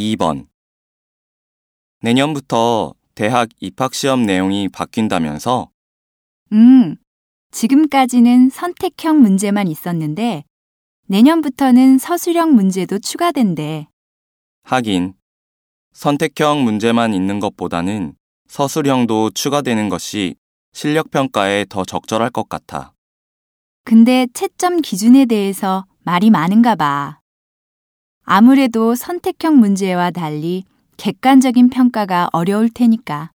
2번. 내년부터 대학 입학시험 내용이 바뀐다면서? 음, 지금까지는 선택형 문제만 있었는데 내년부터는 서술형 문제도 추가된대. 하긴, 선택형 문제만 있는 것보다는 서술형도 추가되는 것이 실력평가에 더 적절할 것 같아. 근데 채점 기준에 대해서 말이 많은가 봐. 아무래도 선택형 문제와 달리 객관적인 평가가 어려울 테니까.